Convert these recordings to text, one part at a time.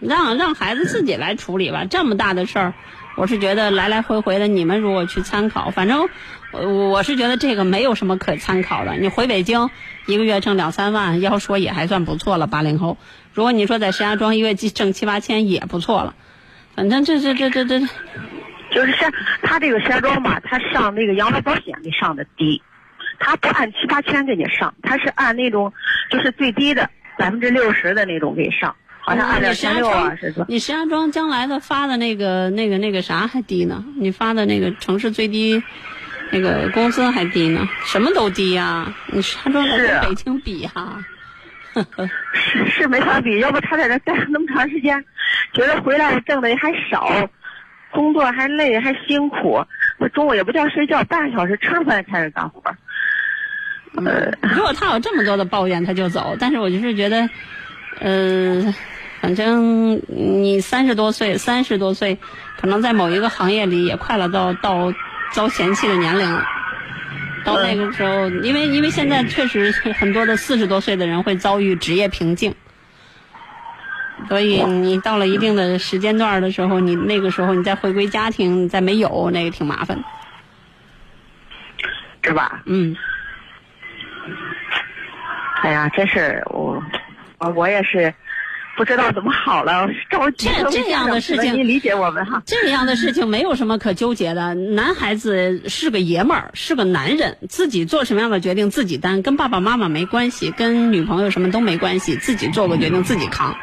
让让孩子自己来处理吧。这么大的事儿，我是觉得来来回回的，你们如果去参考，反正我我是觉得这个没有什么可参考的。你回北京一个月挣两三万，要说也还算不错了。八零后，如果你说在石家庄一个月挣七八千也不错了。反正这这这这这，就是像他这个石家庄吧，他上那个养老保险给上的低，他不按七八千给你上，他是按那种就是最低的百分之六十的那种给上。好像二点三六啊，是说你石家庄将来的发的那个那个那个啥还低呢？你发的那个城市最低那个工资还低呢？什么都低呀！你石家庄跟北京比哈，是是没法比。要不他在这待了那么长时间，觉得回来挣的也还少，工作还累还辛苦，中午也不叫睡觉，半个小时吃了饭开始干活。呃，如果他有这么多的抱怨，他就走。但是我就是觉得，嗯。反正你三十多岁，三十多岁，可能在某一个行业里也快了到到遭嫌弃的年龄了。到那个时候，因为因为现在确实很多的四十多岁的人会遭遇职业瓶颈，所以你到了一定的时间段的时候，你那个时候你再回归家庭，再没有那个挺麻烦，是吧？嗯。哎呀，真是我，我我也是。不知道怎么好了，着急。这这样的事情，你理解我们哈。这样的事情没有什么可纠结的。男孩子是个爷们儿，是个男人，自己做什么样的决定自己担，跟爸爸妈妈没关系，跟女朋友什么都没关系，自己做个决定自己扛。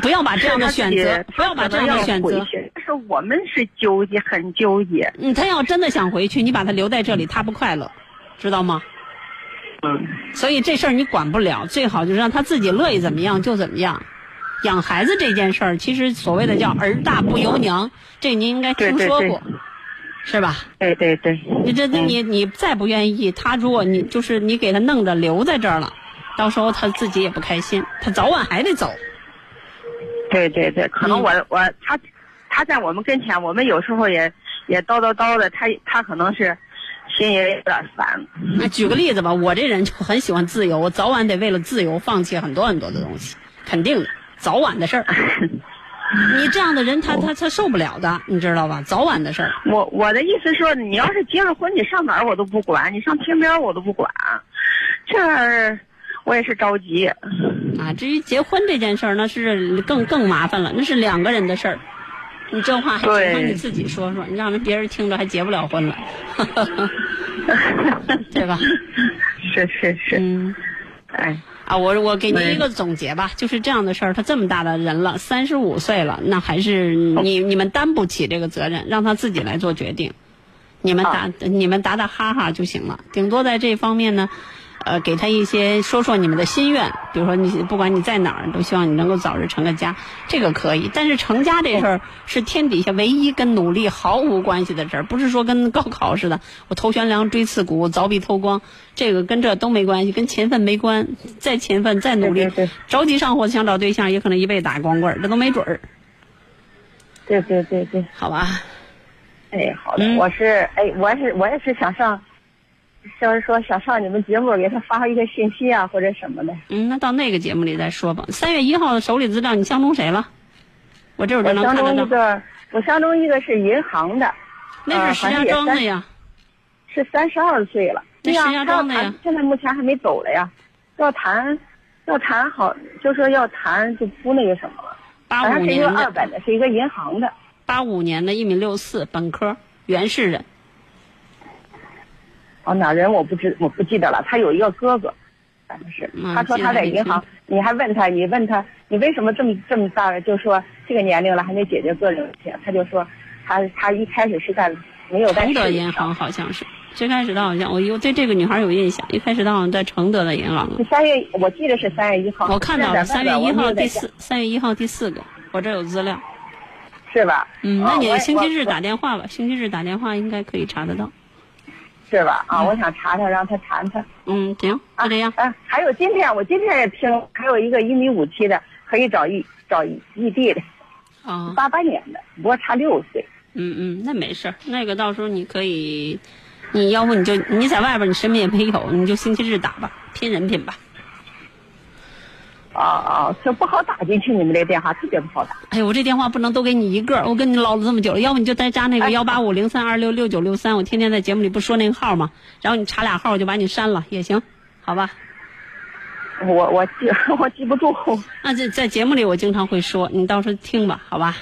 不要把这样的选择，不要把这样的选择。但是我们是纠结，很纠结。嗯，他要真的想回去，你把他留在这里，他不快乐，知道吗？嗯，所以这事儿你管不了，最好就是让他自己乐意怎么样就怎么样。养孩子这件事儿，其实所谓的叫儿大不由娘，这您应该听说过，是吧？对对对。你这你你再不愿意，他如果你就是你给他弄着留在这儿了，到时候他自己也不开心，他早晚还得走。对对对，可能我我他他在我们跟前，我们有时候也也叨叨叨的，他他可能是。心也有点烦。那举个例子吧，我这人就很喜欢自由，我早晚得为了自由放弃很多很多的东西，肯定的，早晚的事儿。你这样的人，他他他受不了的，你知道吧？早晚的事儿。我我的意思说，你要是结了婚，你上哪儿我都不管，你上天边我都不管，这我也是着急。啊，至于结婚这件事儿，那是更更麻烦了，那是两个人的事儿。你这话还只能你自己说说，你让人别人听着还结不了婚了，对吧？是是是。嗯。哎。啊，我我给您一个总结吧，就是这样的事儿，他这么大的人了，三十五岁了，那还是你你们担不起这个责任，让他自己来做决定，你们打你们打打哈哈就行了，顶多在这方面呢。呃，给他一些说说你们的心愿，比如说你不管你在哪儿，都希望你能够早日成个家，这个可以。但是成家这事儿是天底下唯一跟努力毫无关系的事儿，不是说跟高考似的，我头悬梁锥刺股，凿壁偷光，这个跟这都没关系，跟勤奋没关。再勤奋再努力，着急上火想找对象，也可能一辈子打光棍，这都没准儿。对对对对，好吧。哎，好的，我是哎，我是我也是想上。就是说想上你们节目，给他发一个信息啊，或者什么的。嗯，那到那个节目里再说吧。三月一号手里资料，你相中谁了？我这会儿就能看到。我相中一个，我相中一个是银行的。那是石家庄的呀。是三十二岁了。那石家庄的呀。现在目前还没走了呀。要谈，要谈好，就说要谈就不那个什么了。八五年的。是一个二本的，是一个银行的。八五年的一米六四，本科，原市人。哦，哪人我不知我不记得了。他有一个哥哥，反正是他说他在银行。你还问他，你问他，你为什么这么这么大了？就说这个年龄了还没解决个人问题。他就说，他他一开始是在没有在承德银行，好像是最开始他好像我有对这个女孩有印象。一开始他好像在承德的银行。三月我记得是三月一号。我看到了三月一号第四，三月一号第四个，我这有资料。是吧？嗯，那你星期日打电话吧，星期日打电话应该可以查得到。是吧？啊，我想查查，让他谈谈。嗯，行，就这样。啊，还有今天，我今天也听，还有一个一米五七的，可以找异找异地的。啊。八八年的，不过差六岁。嗯嗯，那没事儿，那个到时候你可以，你要不你就你在外边，你什么也没有，你就星期日打吧，拼人品吧。哦哦，这不好打进去，你们这电话特别不好打。哎呦，我这电话不能都给你一个，我跟你唠了这么久了，要不你就再加那个幺八五零三二六六九六三，我天天在节目里不说那个号吗？然后你查俩号，我就把你删了也行，好吧？我我记 我记不住。那在在节目里我经常会说，你到时候听吧，好吧？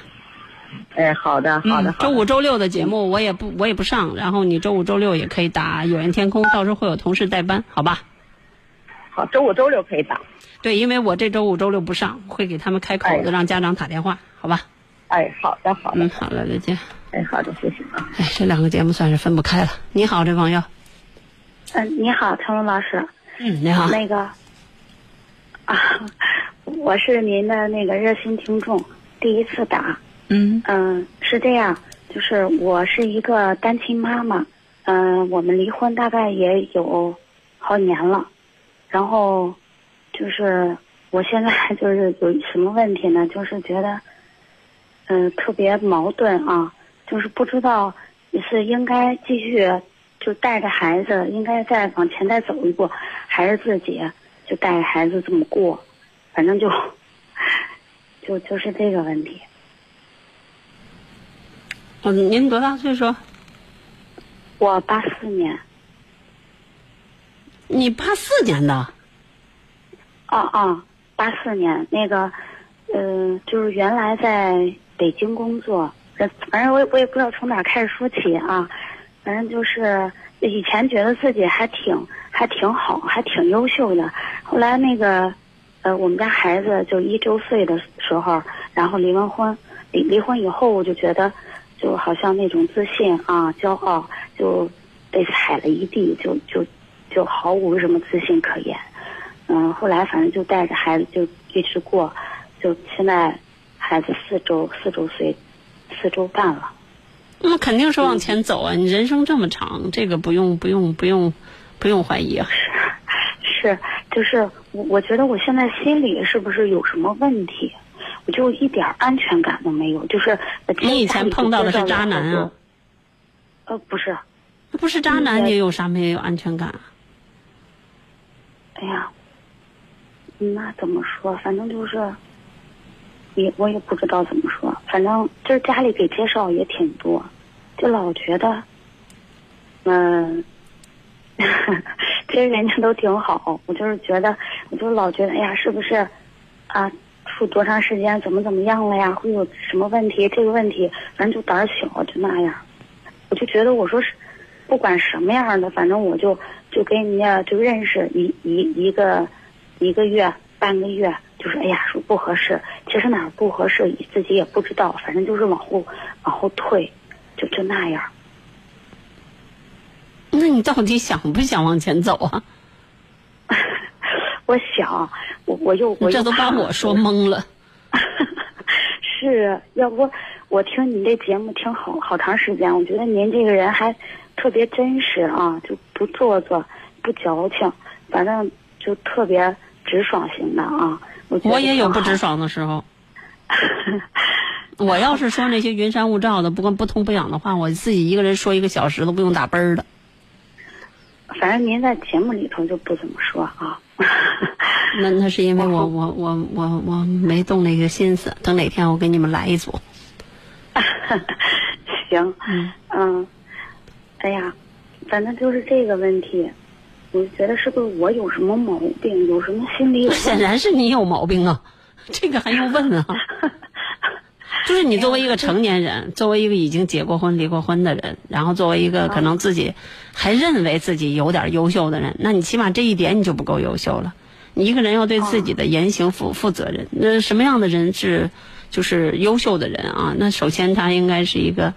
哎，好的好的。周五周六的节目我也不我也不上，然后你周五周六也可以打有缘天空，到时候会有同事代班，好吧？好，周五周六可以打。对，因为我这周五周六不上，会给他们开口子，让家长打电话，好吧？哎，好的好的。嗯，好了，再见。哎，好的，谢谢啊。哎，这两个节目算是分不开了。你好，这朋友。嗯，你好，陈龙老师。嗯，你好。那个。啊，我是您的那个热心听众，第一次打。嗯嗯，是这样，就是我是一个单亲妈妈，嗯，我们离婚大概也有好几年了，然后就是我现在 就是有什么问题呢？就是觉得嗯特别矛盾啊，就是不知道是应该继续就带着孩子，应该再往前再走一步，还是自己。就带着孩子这么过，反正就就就是这个问题。嗯，您多大岁数？我八四年。你八四年的？啊啊，八四年那个，嗯，就是原来在北京工作，反正我我也不知道从哪开始说起啊，反正就是以前觉得自己还挺。还挺好，还挺优秀的。后来那个，呃，我们家孩子就一周岁的时候，然后离完婚，离离婚以后，我就觉得，就好像那种自信啊、骄傲就被踩了一地，就就就毫无什么自信可言。嗯，后来反正就带着孩子就一直过，就现在孩子四周四周岁，四周半了。那肯定是往前走啊！你人生这么长，这个不用不用不用。不用怀疑啊，是 是，就是我我觉得我现在心里是不是有什么问题？我就一点安全感都没有，就是你以前碰到的是渣男啊？呃，不是，不是渣男，你有啥没有安全感？哎呀，那怎么说？反正就是，也我也不知道怎么说。反正就是家里给介绍也挺多，就老觉得，嗯。其实人家都挺好，我就是觉得，我就老觉得，哎呀，是不是啊？处多长时间，怎么怎么样了呀？会有什么问题？这个问题，反正就胆小，就那样。我就觉得，我说是，不管什么样的，反正我就就跟人家就认识一一一个一个月、半个月，就是哎呀，说不合适。其实哪儿不合适，自己也不知道，反正就是往后往后退，就就那样。那你到底想不想往前走啊？我想，我我又我这都把我说懵了。是要不我听你这节目听好好长时间，我觉得您这个人还特别真实啊，就不做作，不矫情，反正就特别直爽型的啊。我我也有不直爽的时候。我要是说那些云山雾罩的、不不痛不痒的话，我自己一个人说一个小时都不用打奔儿的。反正您在节目里头就不怎么说啊。那那是因为我我我我我没动那个心思，等哪天我给你们来一组。行，嗯嗯，哎呀，反正就是这个问题，我就觉得是不是我有什么毛病，有什么心理？显然是你有毛病啊，这个还用问啊？就是你作为一个成年人，作为一个已经结过婚、离过婚的人，然后作为一个可能自己还认为自己有点优秀的人，那你起码这一点你就不够优秀了。你一个人要对自己的言行负负责任。那什么样的人是就是优秀的人啊？那首先他应该是一个，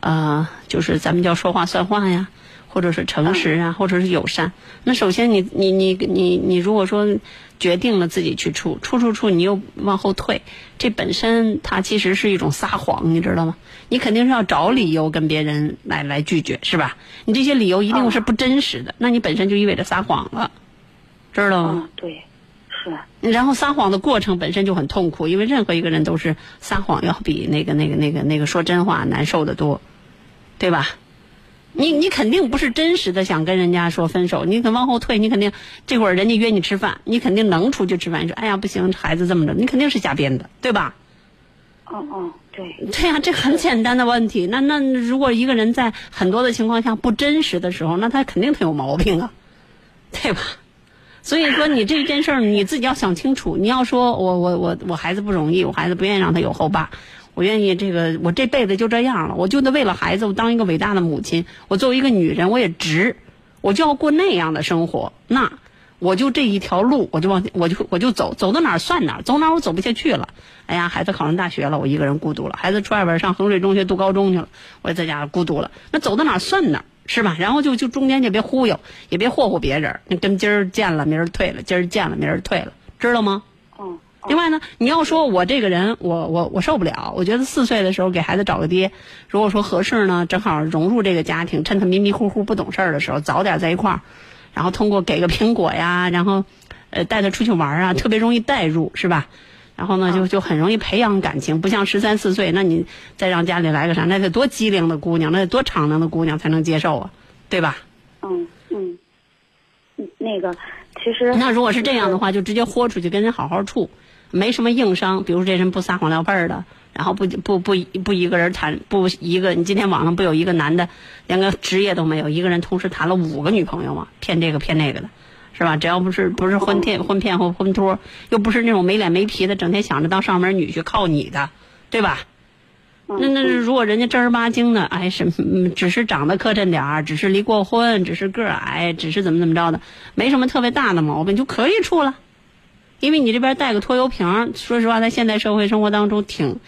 呃，就是咱们叫说话算话呀。或者是诚实啊，或者是友善。那首先，你你你你你，如果说决定了自己去处处处处，你又往后退，这本身它其实是一种撒谎，你知道吗？你肯定是要找理由跟别人来来拒绝，是吧？你这些理由一定是不真实的，那你本身就意味着撒谎了，知道吗？对，是。然后撒谎的过程本身就很痛苦，因为任何一个人都是撒谎要比那个那个那个那个说真话难受的多，对吧？你你肯定不是真实的想跟人家说分手，你肯往后退，你肯定这会儿人家约你吃饭，你肯定能出去吃饭。你说哎呀不行，孩子这么着，你肯定是瞎编的，对吧？哦哦，对。对呀，这很简单的问题。那那如果一个人在很多的情况下不真实的时候，那他肯定他有毛病啊，对吧？所以说你这件事儿你自己要想清楚。你要说我我我我孩子不容易，我孩子不愿意让他有后爸。我愿意这个，我这辈子就这样了，我就得为了孩子，我当一个伟大的母亲。我作为一个女人，我也值，我就要过那样的生活。那我就这一条路，我就往我就我就走，走到哪儿算哪儿，走哪儿我走不下去了。哎呀，孩子考上大学了，我一个人孤独了；孩子出外边上衡水中学读高中去了，我在家孤独了。那走到哪儿算哪儿，是吧？然后就就中间就别忽悠，也别霍霍别人。你跟今儿见了，明儿退了；今儿见了，明儿退了，知道吗？另外呢，你要说我这个人，我我我受不了。我觉得四岁的时候给孩子找个爹，如果说合适呢，正好融入这个家庭，趁他迷迷糊糊不懂事儿的时候，早点在一块儿，然后通过给个苹果呀，然后呃带他出去玩啊，特别容易带入，是吧？然后呢，就就很容易培养感情，不像十三四岁，那你再让家里来个啥，那得多机灵的姑娘，那得多敞亮的姑娘才能接受啊，对吧？嗯嗯，那个其实那如果是这样的话，就直接豁出去跟人好好处。没什么硬伤，比如这人不撒谎撂背儿的，然后不不不不一个人谈不一个，你今天网上不有一个男的，连个职业都没有，一个人同时谈了五个女朋友吗？骗这个骗那个的，是吧？只要不是不是婚骗婚骗或婚托，又不是那种没脸没皮的，整天想着当上门女婿靠你的，对吧？那那如果人家正儿八经的，哎什只是长得磕碜点儿，只是离过婚，只是个矮，只是怎么怎么着的，没什么特别大的毛病，就可以处了。因为你这边带个拖油瓶，说实话，在现代社会生活当中，挺、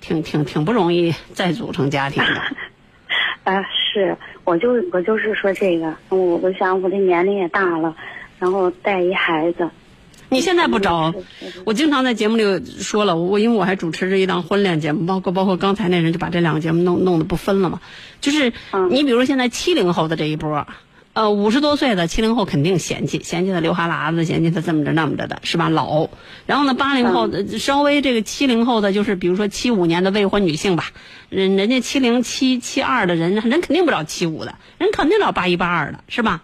挺、挺、挺不容易再组成家庭的。啊，是，我就我就是说这个，我我想我的年龄也大了，然后带一孩子。你现在不找，我经常在节目里说了，我因为我还主持着一档婚恋节目，包括包括刚才那人就把这两个节目弄弄得不分了嘛。就是你比如说现在七零后的这一波。呃，五十多岁的七零后肯定嫌弃，嫌弃他流哈喇子，嫌弃他这么着那么着的，是吧？老。然后呢，八零后稍微这个七零后的，就是比如说七五年的未婚女性吧，人人家七零七七二的人，人肯定不找七五的，人肯定找八一八二的，是吧？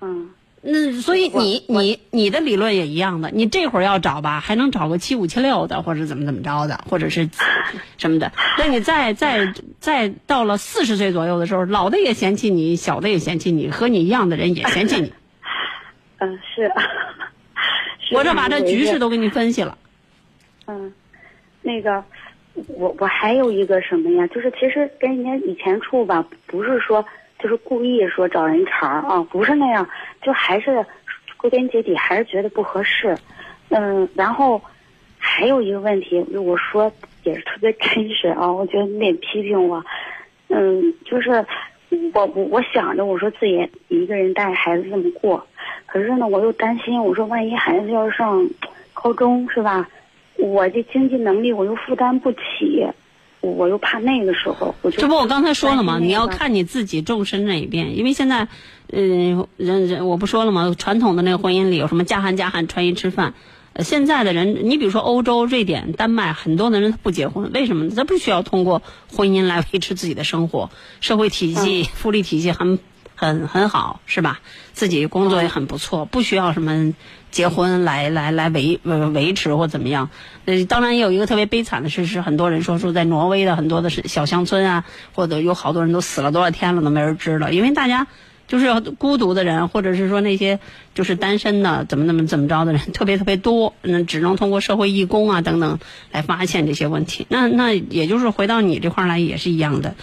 嗯。那所以你你你的理论也一样的，你这会儿要找吧，还能找个七五七六的，或者怎么怎么着的，或者是什么的。那你再再再到了四十岁左右的时候，老的也嫌弃你，小的也嫌弃你，和你一样的人也嫌弃你。嗯，是。我这把这局势都给你分析了。嗯，那个，我我还有一个什么呀？就是其实跟人家以前处吧，不是说。就是故意说找人茬儿啊，不是那样，就还是归根结底还是觉得不合适，嗯，然后还有一个问题，我说也是特别真实啊，我觉得你得批评我，嗯，就是我我想着我说自己一个人带孩子这么过，可是呢我又担心，我说万一孩子要上高中是吧，我这经济能力我又负担不起。我又怕那个时候，我就这不我刚才说了吗？你要看你自己重视哪一边，因为现在，嗯，人人我不说了吗？传统的那个婚姻里有什么嫁汉嫁汉穿衣吃饭，呃，现在的人，你比如说欧洲、瑞典、丹麦，很多的人他不结婚，为什么？他不需要通过婚姻来维持自己的生活，社会体系、福利体系很很很好，是吧？自己工作也很不错，不需要什么。结婚来来来维呃维持或怎么样？呃，当然也有一个特别悲惨的事实，很多人说说在挪威的很多的小乡村啊，或者有好多人都死了多少天了都没人知道，因为大家就是孤独的人，或者是说那些就是单身的怎么怎么怎么着的人特别特别多，那，只能通过社会义工啊等等来发现这些问题。那那也就是回到你这块来也是一样的，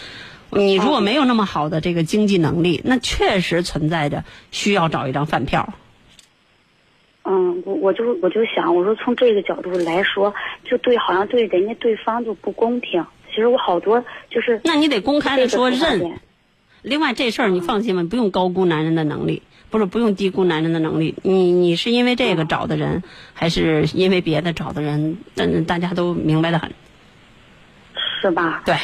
你如果没有那么好的这个经济能力，那确实存在着需要找一张饭票。嗯，我我就我就想，我说从这个角度来说，就对，好像对人家对方就不公平。其实我好多就是，那你得公开的说认。另外这事儿你放心吧，不用高估男人的能力，不是不用低估男人的能力。你你是因为这个找的人，还是因为别的找的人？但大家都明白的很。是吧？对，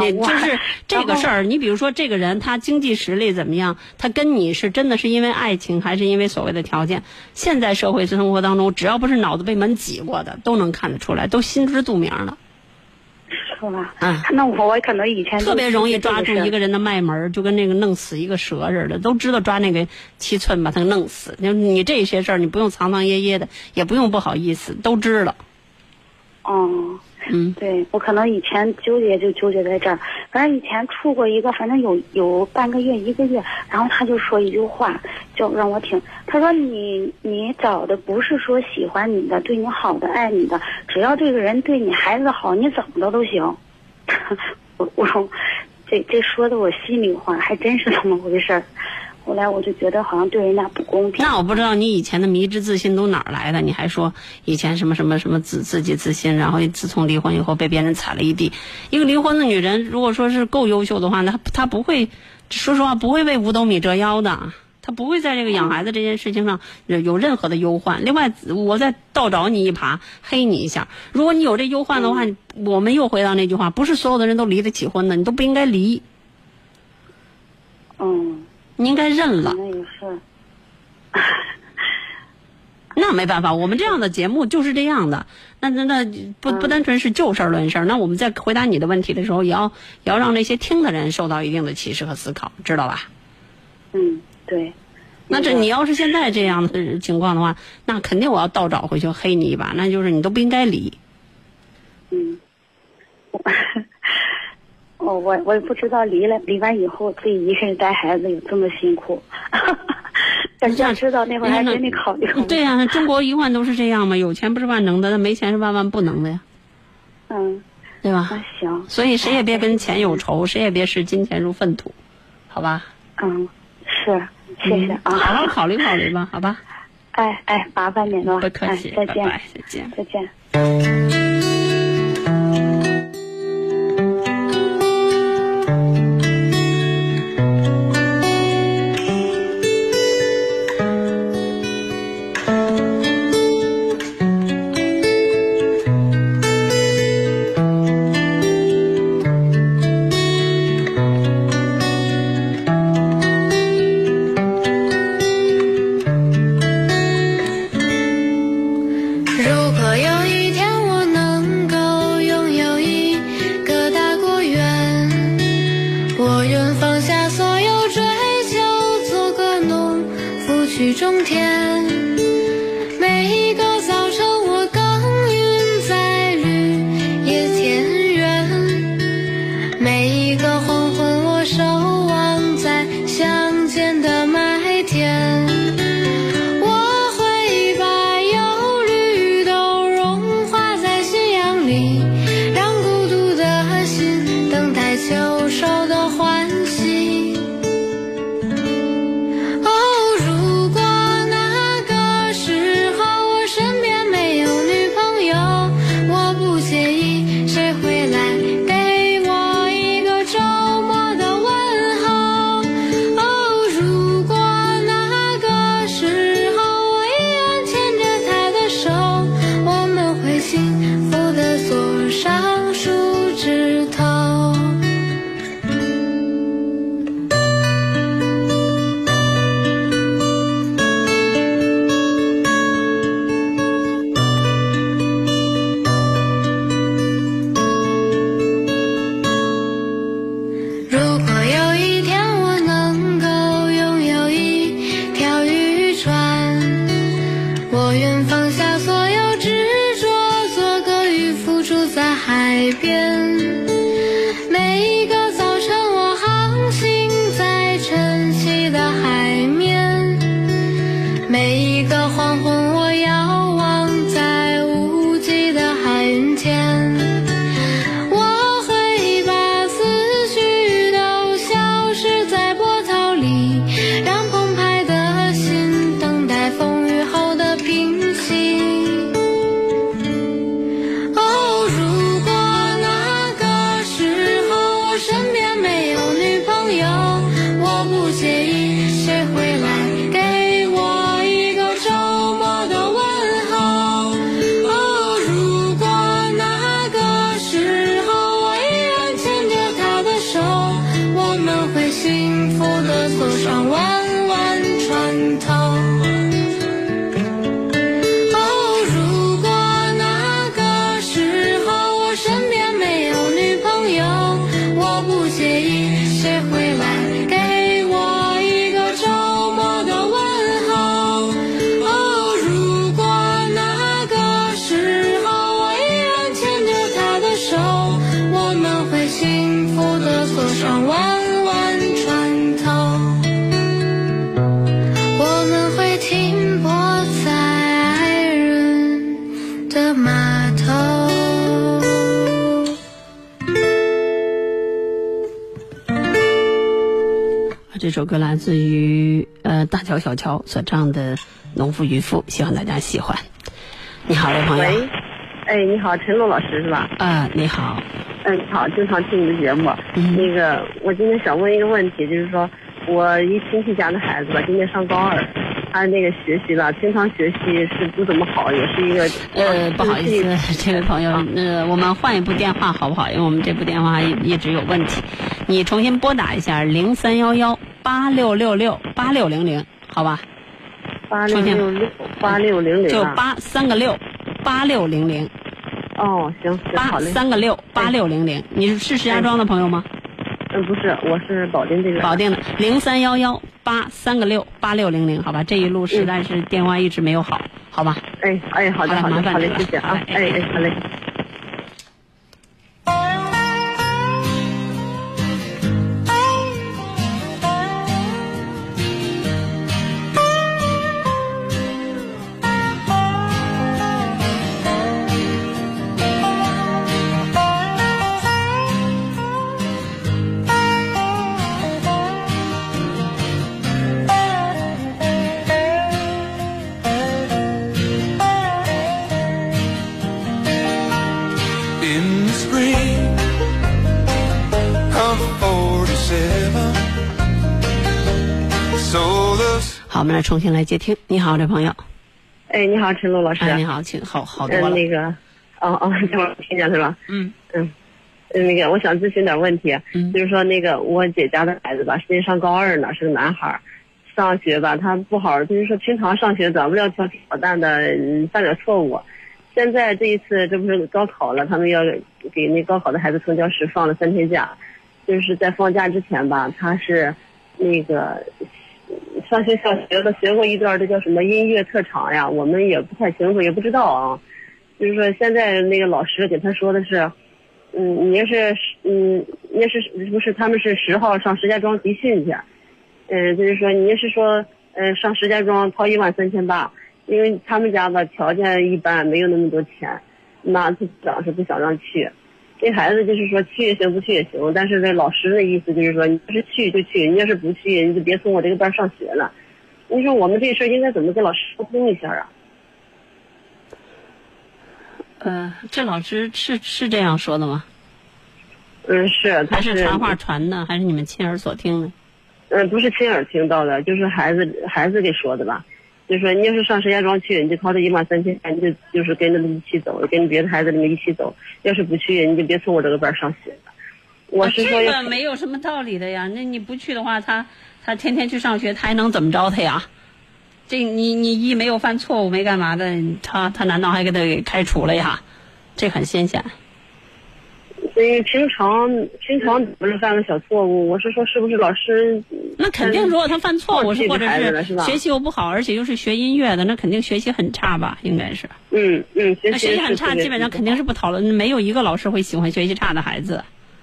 你就是这个事儿。你比如说，这个人他经济实力怎么样？他跟你是真的是因为爱情，还是因为所谓的条件？现在社会生活当中，只要不是脑子被门挤过的，都能看得出来，都心知肚明的。是吧？嗯，那我可能以前特别容易抓住一个人的脉门，就跟那个弄死一个蛇似的，都知道抓那个七寸把他弄死。你你这些事儿，你不用藏藏掖掖的，也不用不好意思，都知道。哦。嗯，对我可能以前纠结就纠结在这儿，反正以前处过一个，反正有有半个月一个月，然后他就说一句话，就让我挺，他说你你找的不是说喜欢你的、对你好的、爱你的，只要这个人对你孩子好，你怎么着都行。我我说这这说的我心里话，还真是这么回事儿。后来我就觉得好像对人家不公平。那我不知道你以前的迷之自信都哪儿来的？你还说以前什么什么什么自自己自信，然后自从离婚以后被别人踩了一地。一个离婚的女人，如果说是够优秀的话，那她不会，说实话不会为五斗米折腰的，她不会在这个养孩子这件事情上有任何的忧患。另外，我再倒找你一耙，黑你一下。如果你有这忧患的话，我们又回到那句话，不是所有的人都离得起婚的，你都不应该离。嗯。你应该认了。那也是。那没办法，我们这样的节目就是这样的。那那那不不单纯是就事论事。那我们在回答你的问题的时候，也要也要让那些听的人受到一定的启示和思考，知道吧？嗯，对。那这你要是现在这样的情况的话，那肯定我要倒找回去黑你一把。那就是你都不应该理。嗯。哦，我我也不知道离了离完以后自己一个人带孩子有这么辛苦，但是知道那会儿还真得考虑。对呀，中国一贯都是这样嘛，有钱不是万能的，那没钱是万万不能的呀。嗯，对吧？那行。所以谁也别跟钱有仇，谁也别视金钱如粪土，好吧？嗯，是，谢谢啊。好好考虑考虑吧，好吧？哎哎，麻烦您了。不客气，再见，再见，再见。shine. 船弯弯船头，我们会停泊在爱人的码头。这首歌来自于呃大乔小乔所唱的农夫渔夫，希望大家喜欢。你好，哎，你好，陈露老师是吧？啊，你好。好，经常听你的节目。嗯。那个，我今天想问一个问题，就是说我一亲戚家的孩子吧，今年上高二。他那个学习吧，平常学习是不怎么好，也是一个呃，不好意思，这位朋友，呃，我们换一部电话好不好？因为我们这部电话一直有问题，你重新拨打一下零三幺幺八六六六八六零零，好吧？八六六六八六零零，就八三个六八六零零。哦，行，八三个六八六零零，你是石家庄的朋友吗？嗯，不是，我是保定这边。保定的零三幺幺八三个六八六零零，好吧，这一路实在是电话一直没有好，好吧？哎哎，好的好的，好嘞，谢谢啊，哎哎，好嘞。好，我们来重新来接听。你好，这朋友。哎，你好，陈露老师。哎，你好，请好好多了。那个，哦哦，这会儿听见是吧？嗯嗯。那个，我想咨询点问题。嗯。就是说，那个我姐家的孩子吧，现在上高二呢，是个男孩。上学吧，他不好，就是说平常上学咱不了调皮捣蛋的，犯点错误。现在这一次，这不是高考了，他们要给那高考的孩子从教室放了三天假。就是在放假之前吧，他是那个。上学小学的学过一段，这叫什么音乐特长呀？我们也不太清楚，也不知道啊。就是说，现在那个老师给他说的是，嗯，你要是嗯，你要是不是他们是十号上石家庄集训去，嗯，就是说你要是说，嗯，上石家庄掏一万三千八，因为他们家的条件一般，没有那么多钱，那家长是不想让去。这孩子就是说去也行，不去也行。但是这老师的意思就是说，你要是去就去，你要是不去，你就别从我这个班上学了。你说我们这事应该怎么跟老师沟通一下啊？呃，这老师是是这样说的吗？嗯，是。他是传话传的，还是你们亲耳所听的？嗯，不是亲耳听到的，就是孩子孩子给说的吧。就说你要是上石家庄去，你就掏这一万三千，你就就是跟着他们一起走，跟别的孩子们一起走。要是不去，你就别从我这个班上学。我是说，这个没有什么道理的呀。那你不去的话，他他天天去上学，他还能怎么着他呀？这你你一没有犯错误，没干嘛的，他他难道还给他给开除了呀？这很新鲜。所以平常平常不是犯个小错误，我是说是不是老师？那肯定，如果他犯错误是或者是学习又不好，而且又是学音乐的，那肯定学习很差吧？应该是。嗯嗯，那学习很差，基本上肯定是不讨论，没有一个老师会喜欢学习差的孩子，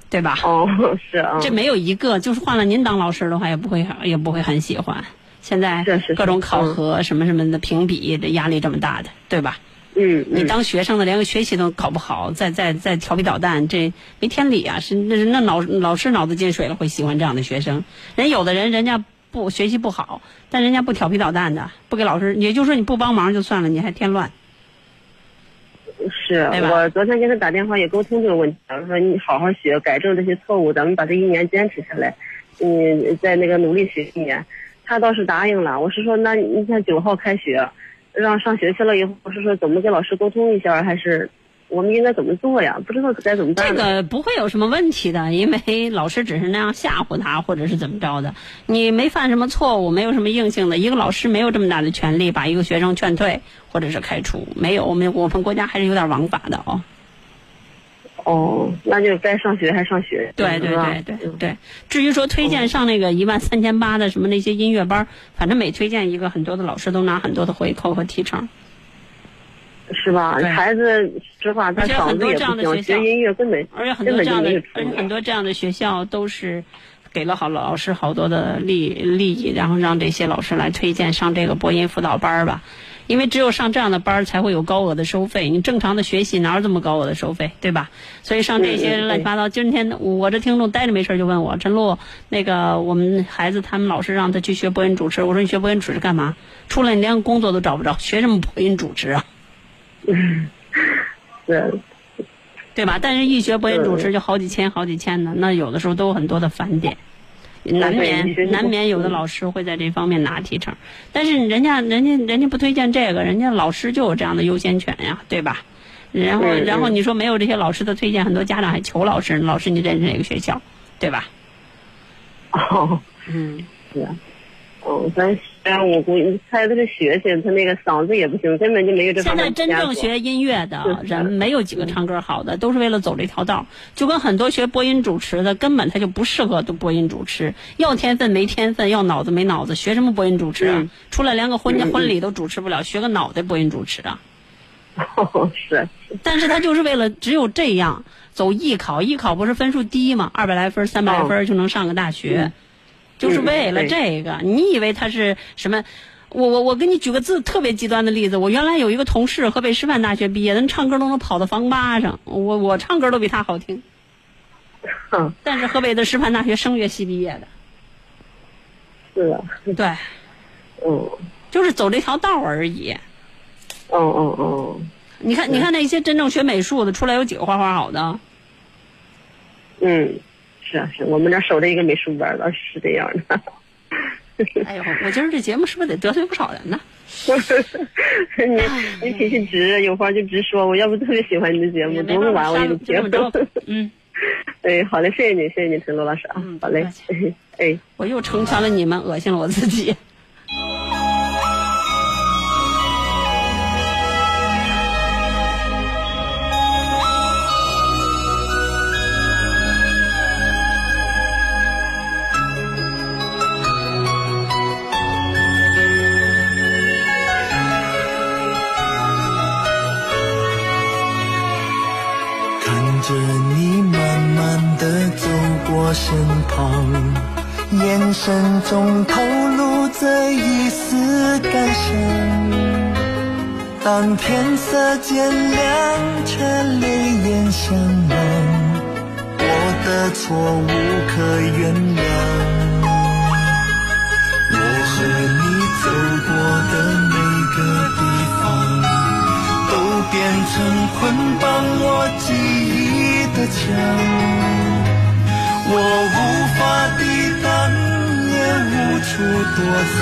对吧？哦，是啊。这没有一个，就是换了您当老师的话，也不会也不会很喜欢。现在各种考核什么什么的评比，这压力这么大的，对吧？嗯，你当学生的连个学习都搞不好，再再再调皮捣蛋，这没天理啊！是那那老老师脑子进水了，会喜欢这样的学生。人有的人人家不学习不好，但人家不调皮捣蛋的，不给老师，也就是说你不帮忙就算了，你还添乱。是我昨天跟他打电话也沟通这个问题，我说你好好学，改正这些错误，咱们把这一年坚持下来，嗯，在那个努力学一年。他倒是答应了，我是说那你像九号开学。让上学去了以后，是说怎么跟老师沟通一下，还是我们应该怎么做呀？不知道该怎么办。这个不会有什么问题的，因为老师只是那样吓唬他，或者是怎么着的。你没犯什么错误，没有什么硬性的。一个老师没有这么大的权利把一个学生劝退或者是开除，没有。我们我们国家还是有点王法的哦。哦，那就该上学还上学，对对对对对。至于说推荐上那个一万三千八的什么那些音乐班，反正每推荐一个，很多的老师都拿很多的回扣和提成，是吧？孩子实话，他嗓子也不行，学音乐根本而且很多这样的，而且很多这样的学校都是给了好老师好多的利利益，然后让这些老师来推荐上这个播音辅导班吧。因为只有上这样的班儿才会有高额的收费。你正常的学习哪有这么高额的收费，对吧？所以上这些乱七八糟。今天我这听众待着没事就问我陈露，那个我们孩子他们老师让他去学播音主持，我说你学播音主持干嘛？出来你连工作都找不着，学什么播音主持啊？嗯 对，对吧？但是一学播音主持就好几千好几千的，那有的时候都有很多的返点。难免难免有的老师会在这方面拿提成，但是人家人家人家不推荐这个，人家老师就有这样的优先权呀，对吧？然后然后你说没有这些老师的推荐，很多家长还求老师，老师你认识哪个学校，对吧？哦，嗯，是啊。哦，咱然我估计他这个学习，他那个嗓子也不行，根本就没有这现在真正学音乐的人，没有几个唱歌好的，都是为了走这条道。就跟很多学播音主持的，根本他就不适合做播音主持。要天分没天分，要脑子没脑子，学什么播音主持啊？出来连个婚婚礼都主持不了，学个脑袋播音主持啊？哦，是。但是他就是为了只有这样走艺考，艺考不是分数低嘛？二百来分、三百来分就能上个大学。就是为了这个，你以为他是什么？我我我给你举个字特别极端的例子，我原来有一个同事，河北师范大学毕业，人唱歌都能跑到房八上，我我唱歌都比他好听。嗯但是河北的师范大学声乐系毕业的。是啊。对。嗯。就是走这条道而已。哦哦哦。你看，你看那些真正学美术的，出来有几个画画好的？嗯。是啊，是我们这守着一个美术班的，是这样的。哎呦，我今儿这节目是不是得得罪不少人呢？你你脾气直，有话就直说。我要不特别喜欢你的节目，多晚我也不接。嗯，哎，好嘞，谢谢你，谢谢你，陈露老师啊。嗯，好嘞。哎，我又成全了你们，恶心了我自己。眼神中透露着一丝感伤。当天色渐亮，却泪眼相望，我的错无可原谅。我和你走过的每个地方，都变成捆绑我记忆的墙。我无法抵挡，处躲藏，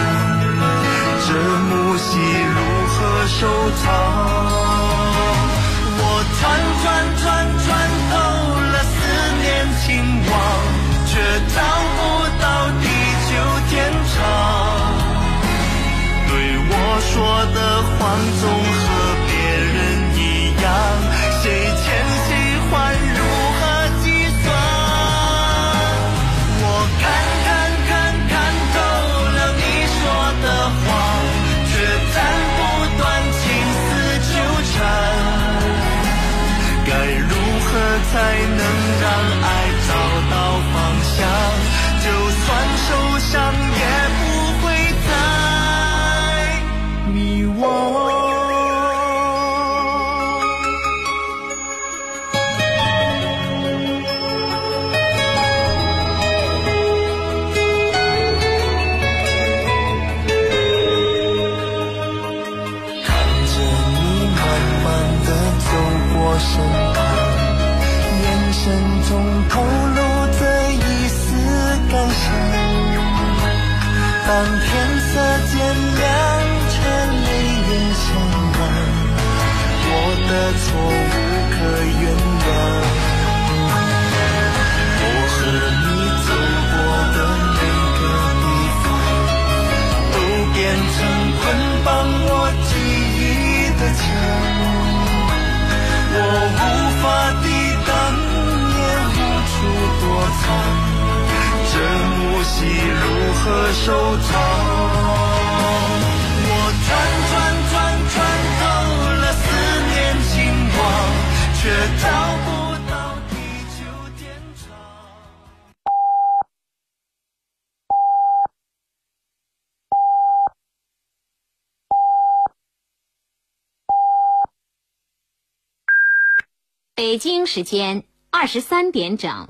这幕戏如何收场？我穿穿穿穿透了思念情网，却找不到地久天长。对我说的话总和别人一样，谁欠才当天色渐亮，却泪眼相望，我的错无可原谅。我和你走过的每个地方，都变成捆绑我记忆的墙。我无法抵挡。也无处躲藏，这幕戏和收藏？我转转转转走了思念轻狂却找不到地久天长。北京时间二十三点整。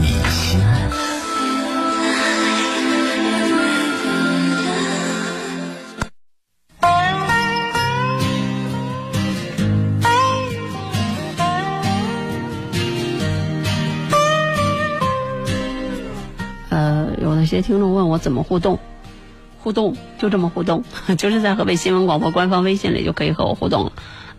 你心。呃，有那些听众问我怎么互动。互动就这么互动，就是在河北新闻广播官方微信里就可以和我互动了。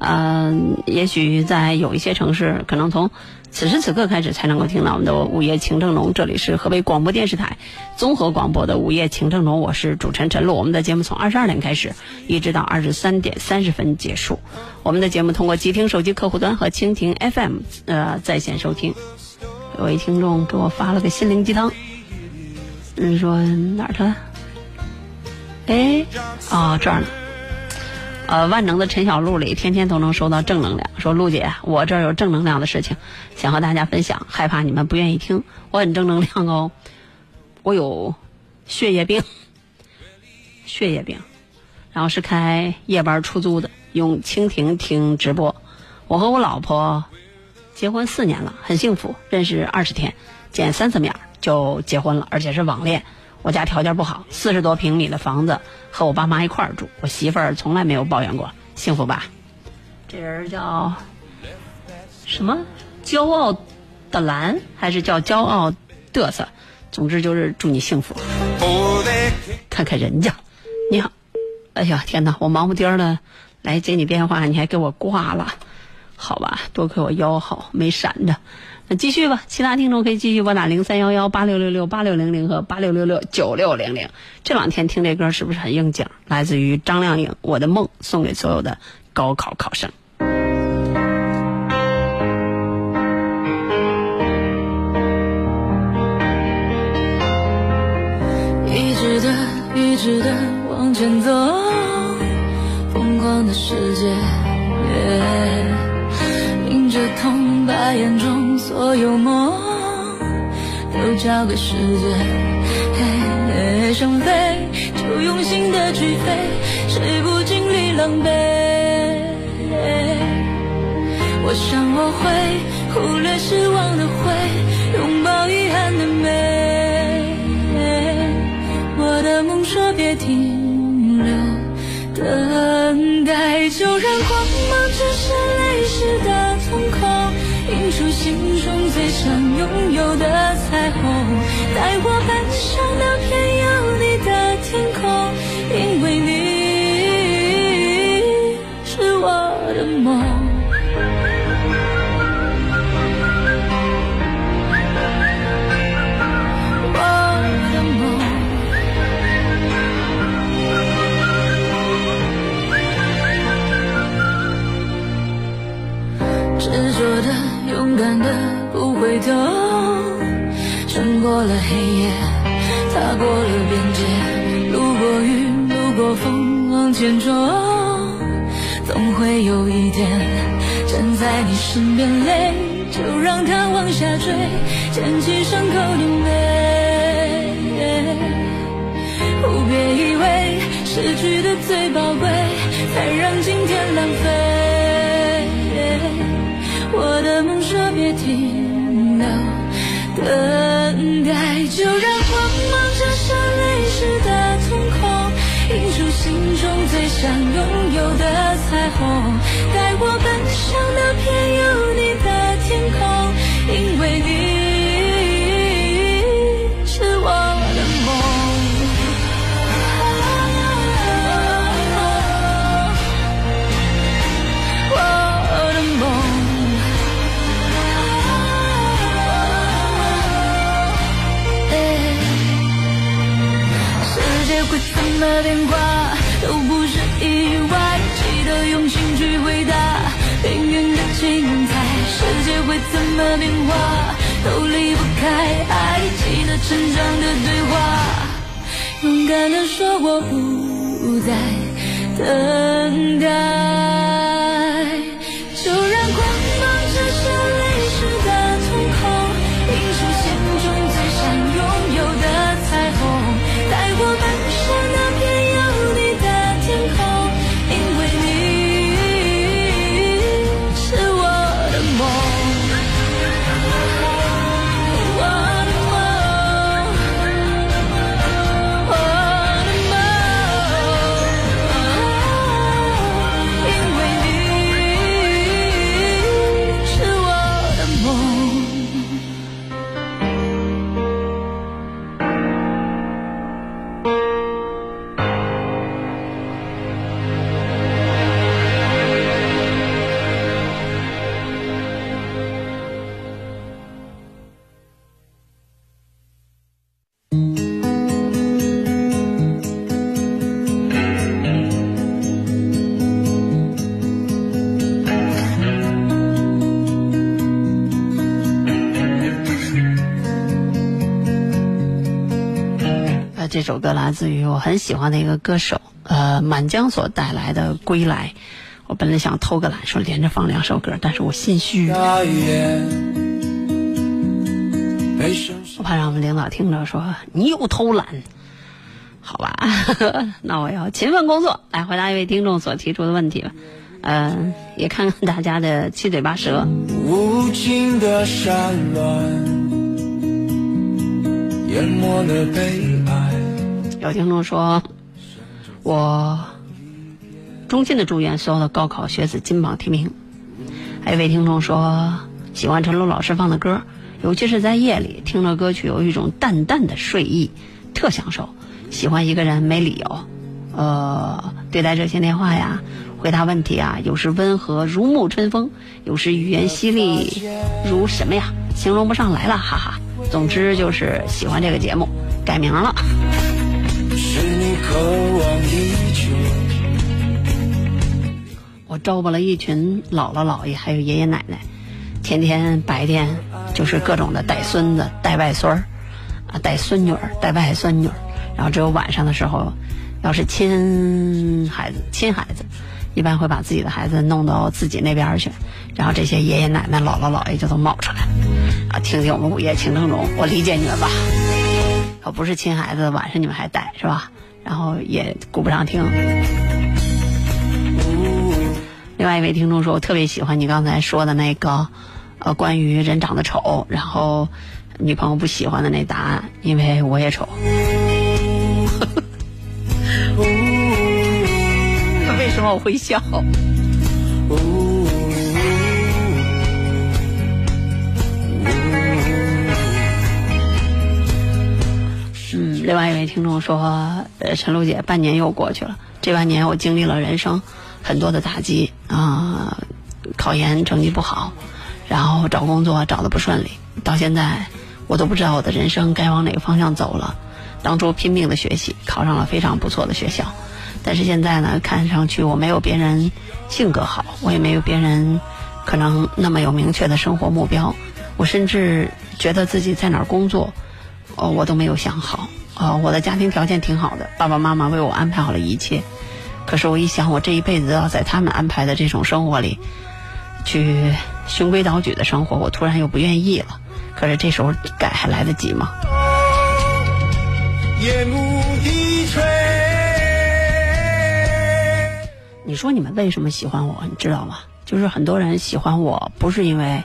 嗯，也许在有一些城市，可能从此时此刻开始才能够听到我们的午夜情正浓。这里是河北广播电视台综合广播的午夜情正浓，我是主持人陈露。我们的节目从二十二点开始，一直到二十三点三十分结束。我们的节目通过机听手机客户端和蜻蜓 FM 呃在线收听。有位听众给我发了个心灵鸡汤，嗯说哪儿去？哎，哦这儿呢，呃，万能的陈小璐里天天都能收到正能量。说璐姐，我这有正能量的事情，想和大家分享，害怕你们不愿意听。我很正能量哦，我有血液病，血液病，然后是开夜班出租的，用蜻蜓听直播。我和我老婆结婚四年了，很幸福，认识二十天，见三次面就结婚了，而且是网恋。我家条件不好，四十多平米的房子，和我爸妈一块儿住。我媳妇儿从来没有抱怨过，幸福吧？这人叫什么？骄傲的蓝，还是叫骄傲嘚瑟？总之就是祝你幸福。看看人家，你好，哎呀天哪，我忙不颠的来接你电话，你还给我挂了，好吧？多亏我腰好，没闪着。继续吧，其他听众可以继续拨打零三幺幺八六六六八六零零和八六六六九六零零。这两天听这歌是不是很应景？来自于张靓颖，《我的梦》，送给所有的高考考生。一直的，一直的往前走，疯狂的世界，所有梦都交给时间，想飞就用心的去飞，谁不经历狼狈？我想我会忽略失望的灰，拥抱遗憾的美。我的梦说别停留，等待就让光芒折射泪湿的瞳孔。想拥有的彩虹，带我奔向那片有你的天空，因为你是我的梦。执着的，勇敢的回头，穿过了黑夜，踏过了边界，路过雨，路过风，往前冲。总会有一天，站在你身边，泪就让它往下坠，捡起伤口的美。别以为失去的最宝贵，才让今天浪费。我的梦说别停。等待，就让光芒折射泪湿的瞳孔，映出心中最想拥有的彩虹，带我么电话都不是意外，记得用心去回答。命运的精彩，世界会怎么变化，都离不开爱。记得成长的对话，勇敢的说我不再等待。这首歌来自于我很喜欢的一个歌手，呃，满江所带来的《归来》。我本来想偷个懒，说连着放两首歌，但是我心虚，我怕让我们领导听着说你又偷懒。好吧，那我要勤奋工作，来回答一位听众所提出的问题吧。嗯，也看看大家的七嘴八舌。无尽的山峦，淹没了悲。有听众说，我衷心的祝愿所有的高考学子金榜题名。还有一位听众说，喜欢陈露老师放的歌，尤其是在夜里听着歌曲，有一种淡淡的睡意，特享受。喜欢一个人没理由，呃，对待热线电话呀，回答问题啊，有时温和如沐春风，有时语言犀利如什么呀，形容不上来了，哈哈。总之就是喜欢这个节目，改名了。渴望已久。我招吧了一群姥姥姥爷，还有爷爷奶奶，天天白天就是各种的带孙子、带外孙儿，啊，带孙女儿、带外孙女儿，然后只有晚上的时候，要是亲孩子、亲孩子，一般会把自己的孩子弄到自己那边去，然后这些爷爷奶奶、姥姥姥爷就都冒出来，啊，听听我们午夜情正浓，我理解你们吧。可不是亲孩子，晚上你们还带是吧？然后也顾不上听。另外一位听众说：“我特别喜欢你刚才说的那个，呃，关于人长得丑，然后女朋友不喜欢的那答案，因为我也丑。”为什么我会笑？另外一位听众说：“呃，陈露姐，半年又过去了。这半年我经历了人生很多的打击啊，考研成绩不好，然后找工作找的不顺利，到现在我都不知道我的人生该往哪个方向走了。当初拼命的学习，考上了非常不错的学校，但是现在呢，看上去我没有别人性格好，我也没有别人可能那么有明确的生活目标。我甚至觉得自己在哪儿工作，哦，我都没有想好。”哦，我的家庭条件挺好的，爸爸妈妈为我安排好了一切。可是我一想，我这一辈子都要在他们安排的这种生活里，去循规蹈矩的生活，我突然又不愿意了。可是这时候改还来得及吗？夜幕低垂你说你们为什么喜欢我？你知道吗？就是很多人喜欢我不是因为，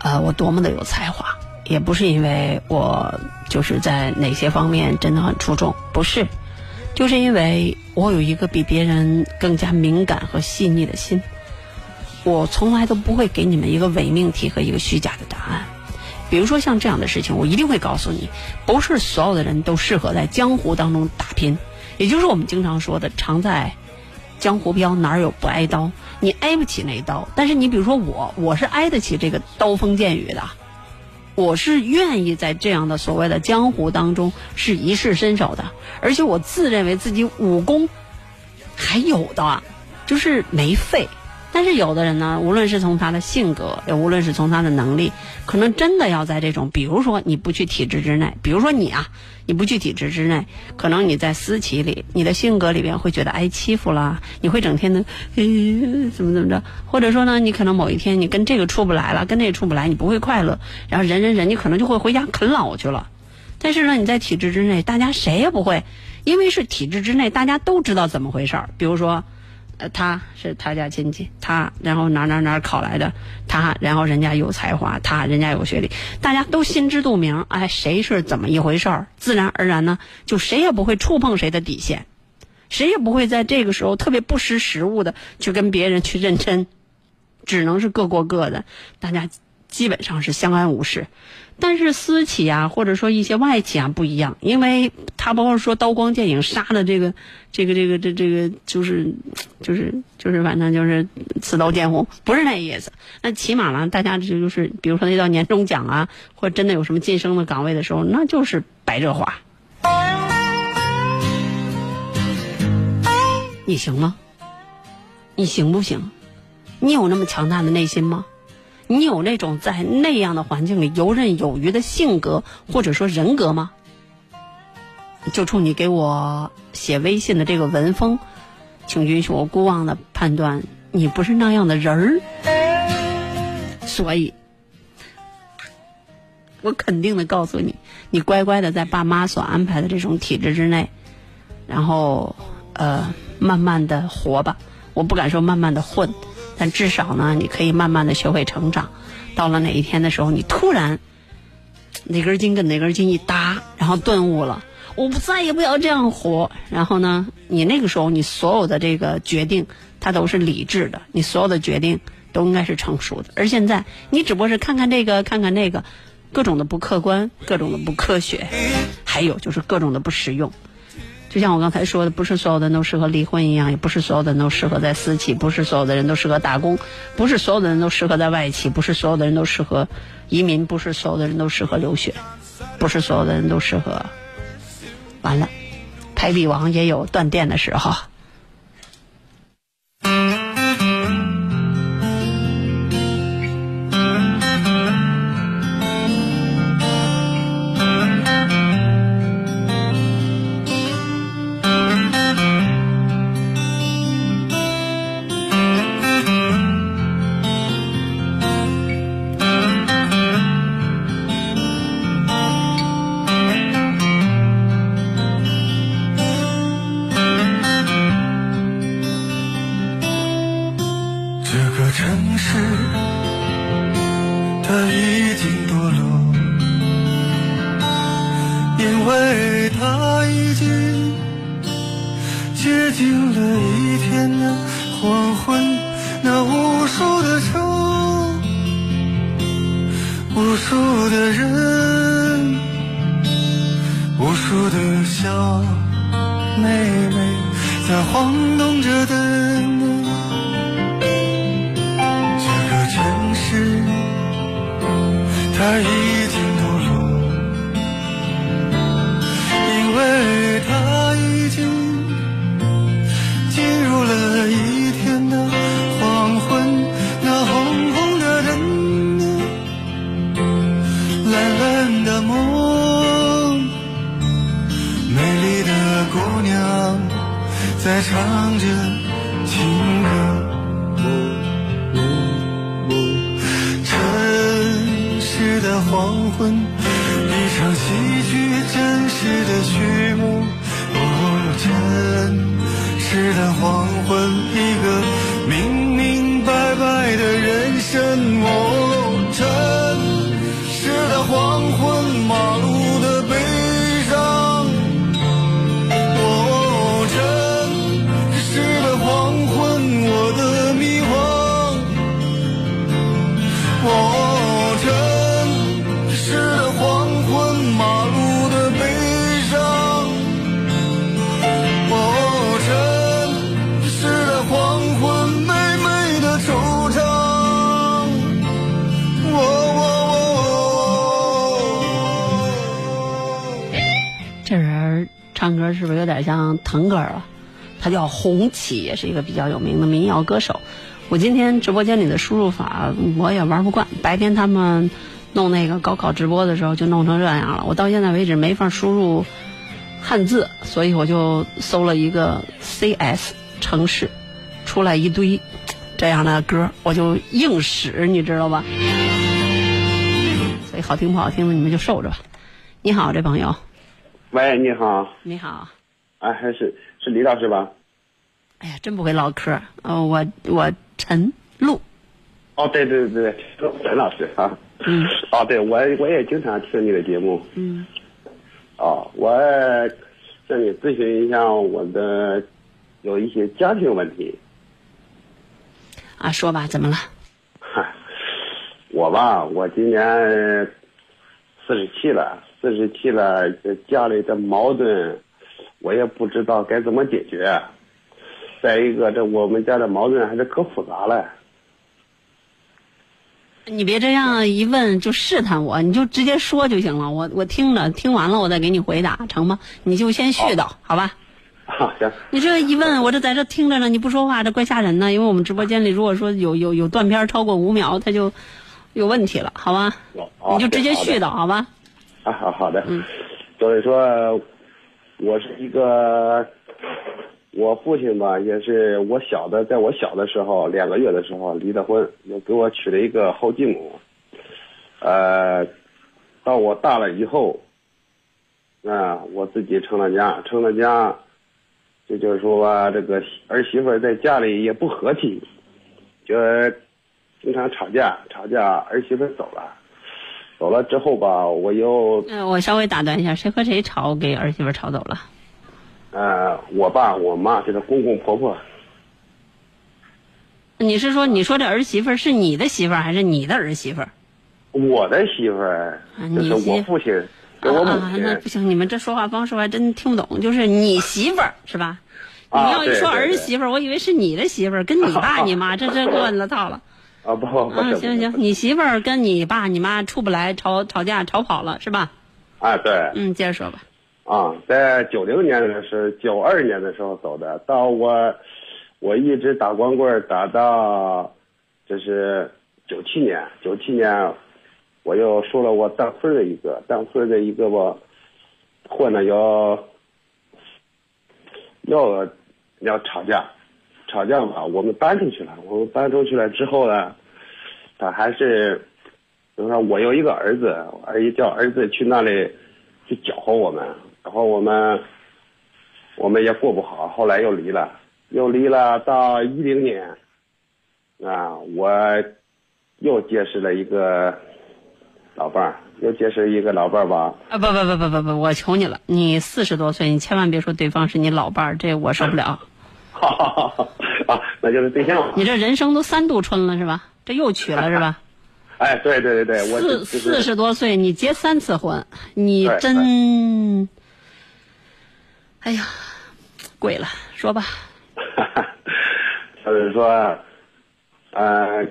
呃，我多么的有才华。也不是因为我就是在哪些方面真的很出众，不是，就是因为我有一个比别人更加敏感和细腻的心。我从来都不会给你们一个伪命题和一个虚假的答案。比如说像这样的事情，我一定会告诉你，不是所有的人都适合在江湖当中打拼。也就是我们经常说的“常在江湖飘，哪有不挨刀”。你挨不起那一刀，但是你比如说我，我是挨得起这个刀锋剑雨的。我是愿意在这样的所谓的江湖当中是一试身手的，而且我自认为自己武功还有的，就是没废。但是有的人呢，无论是从他的性格，也无论是从他的能力，可能真的要在这种，比如说你不去体制之内，比如说你啊，你不去体制之内，可能你在私企里，你的性格里边会觉得挨欺负了，你会整天的，怎么怎么着，或者说呢，你可能某一天你跟这个处不来了，跟那个处不来，你不会快乐，然后人人人，你可能就会回家啃老去了。但是呢，你在体制之内，大家谁也不会，因为是体制之内，大家都知道怎么回事儿。比如说。呃，他是他家亲戚，他然后哪哪哪考来的，他然后人家有才华，他人家有学历，大家都心知肚明。哎，谁是怎么一回事儿？自然而然呢，就谁也不会触碰谁的底线，谁也不会在这个时候特别不识时务的去跟别人去认真，只能是各过各的，大家基本上是相安无事。但是私企啊，或者说一些外企啊不一样，因为他包括说刀光剑影杀的这个，这个这个这这个就是，就是就是反正就是刺刀见红，不是那意思。那起码呢，大家这就是比如说那到年终奖啊，或者真的有什么晋升的岗位的时候，那就是白热化。你行吗？你行不行？你有那么强大的内心吗？你有那种在那样的环境里游刃有余的性格或者说人格吗？就冲你给我写微信的这个文风，请允许我孤妄的判断，你不是那样的人儿。所以，我肯定的告诉你，你乖乖的在爸妈所安排的这种体制之内，然后呃，慢慢的活吧。我不敢说慢慢的混。但至少呢，你可以慢慢的学会成长。到了哪一天的时候，你突然哪根筋跟哪根筋一搭，然后顿悟了，我不再也不要这样活。然后呢，你那个时候你所有的这个决定，它都是理智的，你所有的决定都应该是成熟的。而现在，你只不过是看看这个，看看那个，各种的不客观，各种的不科学，还有就是各种的不实用。就像我刚才说的，不是所有的人都适合离婚一样，也不是所有的人都适合在私企，不是所有的人都适合打工，不是所有的人都适合在外企，不是所有的人都适合移民，不是所有的人都适合留学，不是所有的人都适合。完了，排比王也有断电的时候。腾格尔啊？他叫红旗，也是一个比较有名的民谣歌手。我今天直播间里的输入法我也玩不惯，白天他们弄那个高考直播的时候就弄成这样了，我到现在为止没法输入汉字，所以我就搜了一个 CS 城市，出来一堆这样的歌，我就硬使，你知道吧？所以好听不好听的你们就受着吧。你好，这朋友。喂，你好。你好。哎，还是是李老师吧？哎呀，真不会唠嗑。哦，我我陈露。哦，对对对对，陈老师啊。嗯。哦，对我我也经常听你的节目。嗯。哦，我向你咨询一下我的有一些家庭问题。啊，说吧，怎么了？哈，我吧，我今年四十七了，四十七了，这家里的矛盾，我也不知道该怎么解决。再一个，这我们家的矛盾还是可复杂了。你别这样一问就试探我，你就直接说就行了。我我听着，听完了我再给你回答，成吗？你就先絮叨，好吧？好，行。你这一问，我这在这听着呢，你不说话，这怪吓人的。因为我们直播间里，如果说有有有断片超过五秒，它就有问题了，好吧？你就直接絮叨，好吧？啊，好好的。嗯。所以说，我是一个。我父亲吧，也是我小的，在我小的时候，两个月的时候离的婚，又给我娶了一个后继母。呃，到我大了以后，啊，我自己成了家，成了家，这就是说吧，这个儿媳妇在家里也不和气，就经常吵架，吵架，儿媳妇走了，走了之后吧，我又……嗯，我稍微打断一下，谁和谁吵，给儿媳妇吵走了？呃，我爸我妈就是公公婆婆。你是说，你说这儿媳妇是你的媳妇还是你的儿媳妇？我的媳妇儿，就是我父亲跟我母亲。那不行，你们这说话方式我还真听不懂。就是你媳妇儿是吧？你要一说儿媳妇儿，我以为是你的媳妇儿，跟你爸 你妈这这乱了套了。啊不不行行行，你媳妇儿跟你爸你妈处不来，吵吵架吵跑了是吧？啊对。嗯，接着说吧。啊，在九零年的是九二年的时候走的，到我我一直打光棍打到，这是九七年，九七年我又收了我当村的一个当村的一个吧，混呢要要要吵架，吵架嘛，我们搬出去了，我们搬出去了之后呢，他还是，比如说我有一个儿子，儿子叫儿子去那里去搅和我们。然后我们，我们也过不好，后来又离了，又离了。到一零年，啊，我又结识了一个老伴儿，又结识一个老伴儿吧。啊不不不不不不，我求你了，你四十多岁，你千万别说对方是你老伴儿，这我受不了。哈哈哈！啊，那就是对象。你这人生都三度春了是吧？这又娶了是吧？哎，对对对对，我四四十多岁你结三次婚，你真。哎呀，贵了，说吧。就是说，呃，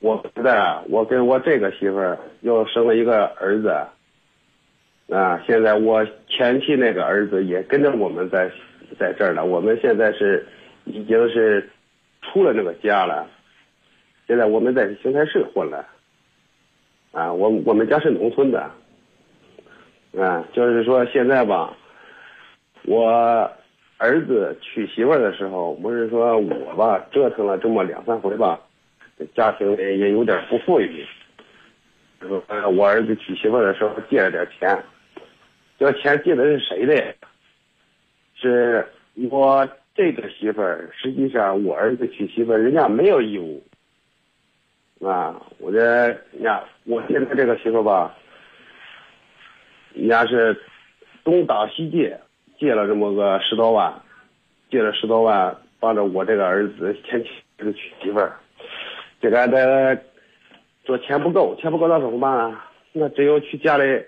我现在我跟我这个媳妇儿又生了一个儿子，啊，现在我前妻那个儿子也跟着我们在在这儿呢。我们现在是已经是出了那个家了，现在我们在邢台市混了。啊，我我们家是农村的，啊，就是说现在吧。我儿子娶媳妇的时候，不是说我吧折腾了这么两三回吧，家庭也也有点不富裕。呃，我儿子娶媳妇的时候借了点钱，这钱借的是谁的？是我这个媳妇儿。实际上，我儿子娶媳妇，人家没有义务。啊，我这你看，我现在这个媳妇吧，人家是东打西借。借了这么个十多万，借了十多万，帮着我这个儿子前妻这个娶媳妇儿。这个的说钱不够，钱不够那怎么办啊？那只有去家里。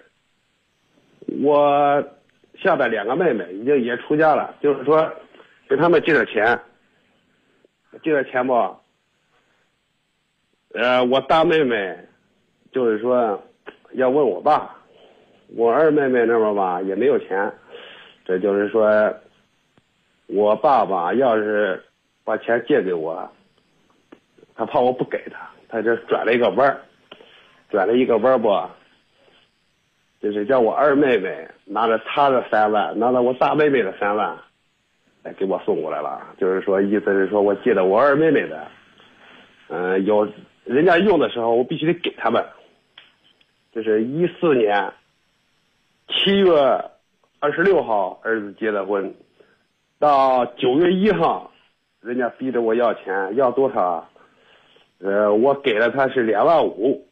我下边两个妹妹已经也出嫁了，就是说给他们借点钱，借点钱不？呃，我大妹妹就是说要问我爸，我二妹妹那边吧也没有钱。这就是说，我爸爸要是把钱借给我，他怕我不给他，他这转了一个弯儿，转了一个弯儿不，就是叫我二妹妹拿着他的三万，拿着我大妹妹的三万，来给我送过来了。就是说，意思是说我借的我二妹妹的，嗯，有人家用的时候，我必须得给他们。这是一四年七月二十六号，儿子结的婚，到九月一号，人家逼着我要钱，要多少？呃，我给了他是两万五，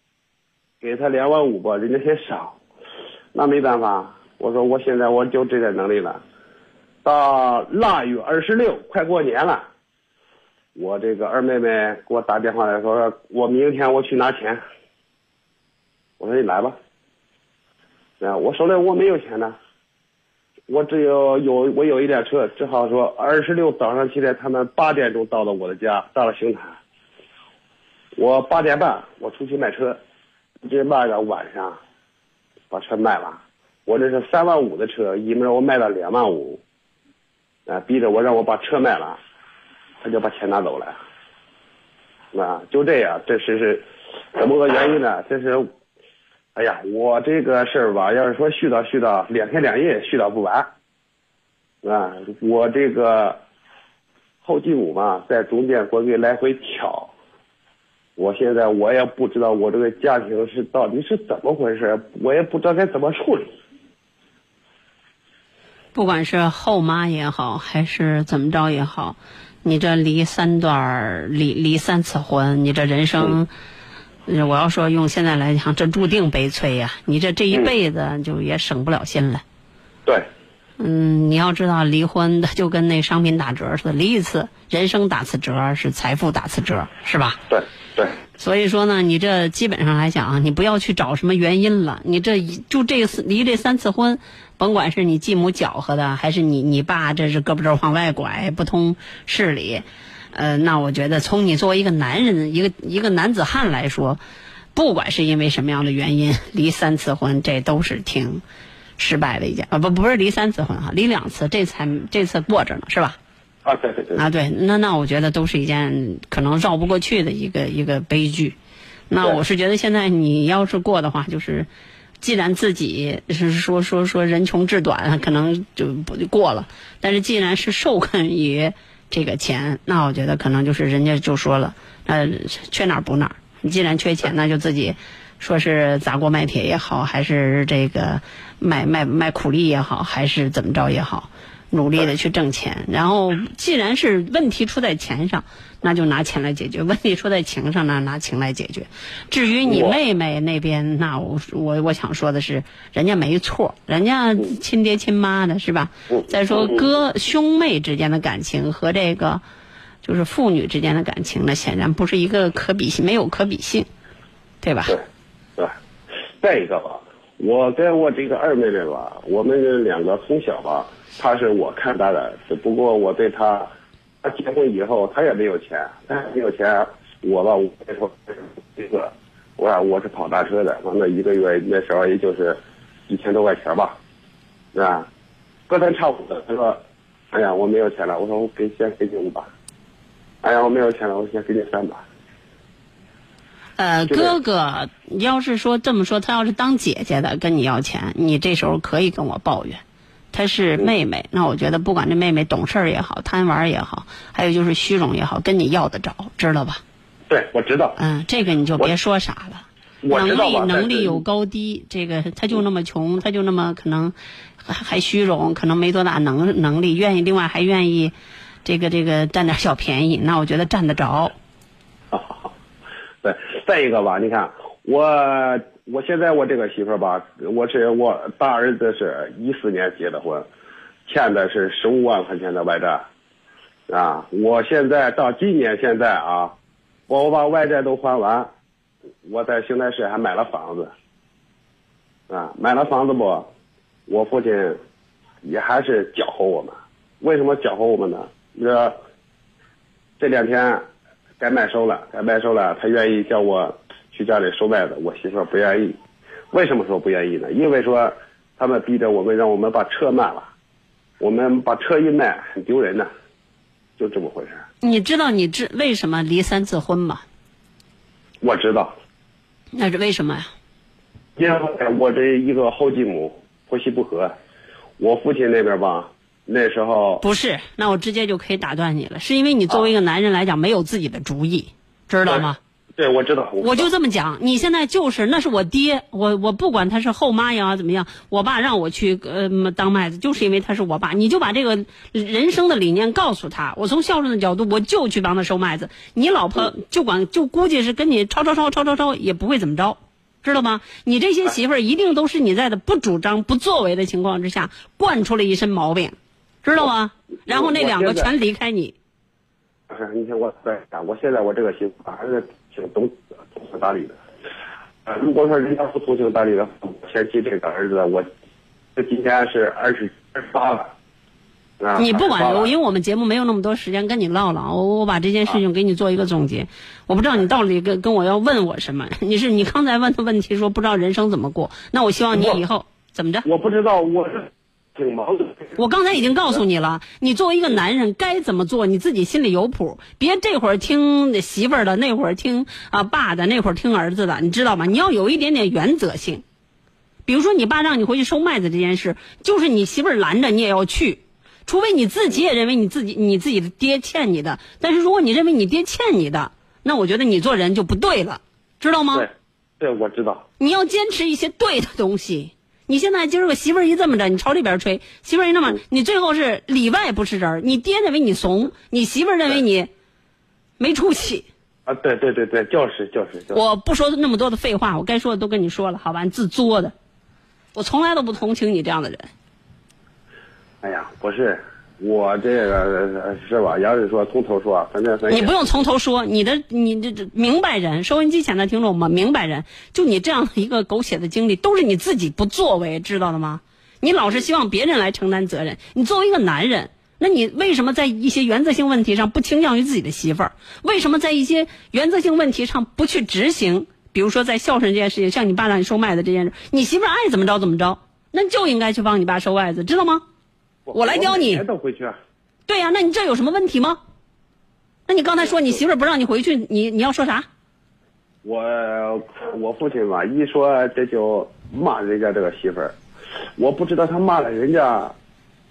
给他两万五吧，人家嫌少，那没办法，我说我现在我就这点能力了。到腊月二十六，快过年了，我这个二妹妹给我打电话来说，我明天我去拿钱。我说你来吧，啊，我手里我没有钱呢，我只有有我有一辆车，只好说二十六早上起来，他们八点钟到了我的家，到了邢台。我八点半，我出去卖车，一直卖到晚上，把车卖了。我这是三万五的车，一门我卖了两万五，啊，逼着我让我把车卖了，他就把钱拿走了。啊，就这样，这是是怎么个原因呢？这是，哎呀，我这个事儿吧，要是说絮叨絮叨，两天两夜絮叨不完。啊，我这个后继母嘛，在中间给我来回挑。我现在我也不知道我这个家庭是到底是怎么回事，我也不知道该怎么处理。不管是后妈也好，还是怎么着也好，你这离三段离离三次婚，你这人生，我要说用现在来讲，这注定悲催呀！你这这一辈子就也省不了心了。对。嗯，你要知道，离婚的就跟那商品打折似的，离一次人生打次折，是财富打次折，是吧？对。对，所以说呢，你这基本上来讲啊，你不要去找什么原因了。你这就这次离这三次婚，甭管是你继母搅和的，还是你你爸这是胳膊肘往外拐不通事理，呃，那我觉得从你作为一个男人，一个一个男子汉来说，不管是因为什么样的原因离三次婚，这都是挺失败的一件啊，不不是离三次婚哈，离两次，这才这次过着呢，是吧？啊，对对对。啊，对，那那我觉得都是一件可能绕不过去的一个一个悲剧。那我是觉得现在你要是过的话，就是既然自己是说说说人穷志短，可能就不就过了。但是既然是受困于这个钱，那我觉得可能就是人家就说了，呃，缺哪儿补哪儿。你既然缺钱，那就自己说是砸锅卖铁也好，还是这个卖卖卖苦力也好，还是怎么着也好。努力的去挣钱，然后既然是问题出在钱上，那就拿钱来解决；问题出在情上呢，拿情来解决。至于你妹妹那边，那我我我想说的是，人家没错，人家亲爹亲妈的是吧？再说哥兄妹之间的感情和这个就是父女之间的感情，那显然不是一个可比性，没有可比性，对吧？对。再一个吧，我跟我这个二妹妹吧，我们两个从小吧。他是我看大的，只不过我对他，他结婚以后他也没有钱，他没有钱，我吧，我说这个，我我是跑大车的，完了一个月那时候也就是一千多块钱吧，是吧？隔三差五的，他说，哎呀我没有钱了，我说我给先给你五百，哎呀我没有钱了，我先给你三百。呃，哥哥，你要是说这么说，他要是当姐姐的跟你要钱，你这时候可以跟我抱怨。她是妹妹，那我觉得不管这妹妹懂事儿也好，贪玩也好，还有就是虚荣也好，跟你要得着，知道吧？对，我知道。嗯，这个你就别说啥了。能力能力有高低，这个他就那么穷，他就那么可能还还虚荣，可能没多大能能力，愿意另外还愿意这个这个占点小便宜，那我觉得占得着。好好好，对，再一个吧，你看我。我现在我这个媳妇儿吧，我是我大儿子是一四年结的婚，欠的是十五万块钱的外债，啊，我现在到今年现在啊，我把外债都还完，我在邢台市还买了房子，啊，买了房子不，我父亲也还是搅和我们，为什么搅和我们呢？这这两天该卖收了，该卖收了，他愿意叫我。去家里收麦子，我媳妇不愿意。为什么说不愿意呢？因为说他们逼着我们，让我们把车卖了。我们把车一卖，很丢人的，就这么回事。你知道你这为什么离三次婚吗？我知道。那是为什么呀？因为我这一个后继母婆媳不和，我父亲那边吧，那时候不是，那我直接就可以打断你了，是因为你作为一个男人来讲没有自己的主意，知道吗？对，我知道。我就这么讲，你现在就是那是我爹，我我不管他是后妈呀怎么样，我爸让我去呃当麦子，就是因为他是我爸，你就把这个人生的理念告诉他。我从孝顺的角度，我就去帮他收麦子。你老婆就管就估计是跟你吵吵吵吵吵吵，也不会怎么着，知道吗？你这些媳妇儿一定都是你在的不主张不作为的情况之下惯出了一身毛病，知道吗？然后那两个全离开你。不是，你看我在我现在我这个媳妇还是。挺通通情达理的，呃，如果说人家不通情达理的，前妻这个儿子，我这今年是二十二十八了。你不管，因为我们节目没有那么多时间跟你唠了，我我把这件事情给你做一个总结。我不知道你到底跟跟我要问我什么？你是你刚才问的问题说不知道人生怎么过，那我希望你以后怎么着？我不知道，我是。挺矛盾。我刚才已经告诉你了，你作为一个男人该怎么做，你自己心里有谱。别这会儿听媳妇儿的，那会儿听啊爸的，那会儿听儿子的，你知道吗？你要有一点点原则性。比如说，你爸让你回去收麦子这件事，就是你媳妇儿拦着你也要去，除非你自己也认为你自己你自己的爹欠你的。但是如果你认为你爹欠你的，那我觉得你做人就不对了，知道吗？对，对，我知道。你要坚持一些对的东西。你现在今儿个媳妇儿一这么着，你朝里边吹；媳妇儿一那么，你最后是里外不是人。你爹认为你怂，你媳妇儿认为你没出息。啊，对对对对，就是就是。我不说那么多的废话，我该说的都跟你说了，好吧？你自作的，我从来都不同情你这样的人。哎呀，不是。我这个是吧？要是说从头说，反正你不用从头说，你的你这这明白人，收音机前的听众们，明白人，就你这样的一个狗血的经历，都是你自己不作为，知道了吗？你老是希望别人来承担责任。你作为一个男人，那你为什么在一些原则性问题上不倾向于自己的媳妇儿？为什么在一些原则性问题上不去执行？比如说在孝顺这件事情，像你爸让你收麦子这件事，你媳妇儿爱怎么着怎么着，那就应该去帮你爸收麦子，知道吗？我来教你。对呀，那你这有什么问题吗？那你刚才说你媳妇儿不让你回去，你你要说啥？我我父亲吧，一说这就骂人家这个媳妇儿，我不知道他骂了人家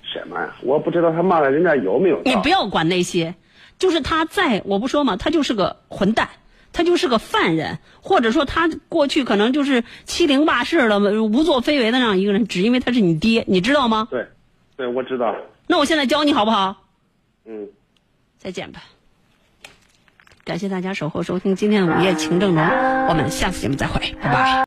什么呀，我不知道他骂了人家有没有。你不要管那些，就是他在我不说嘛，他就是个混蛋，他就是个犯人，或者说他过去可能就是欺凌霸市的、无作非为的那样一个人，只因为他是你爹，你知道吗？对。对，我知道。那我现在教你好不好？嗯。再见吧。感谢大家守候收听今天的午夜情正浓，我们下次节目再会，拜拜。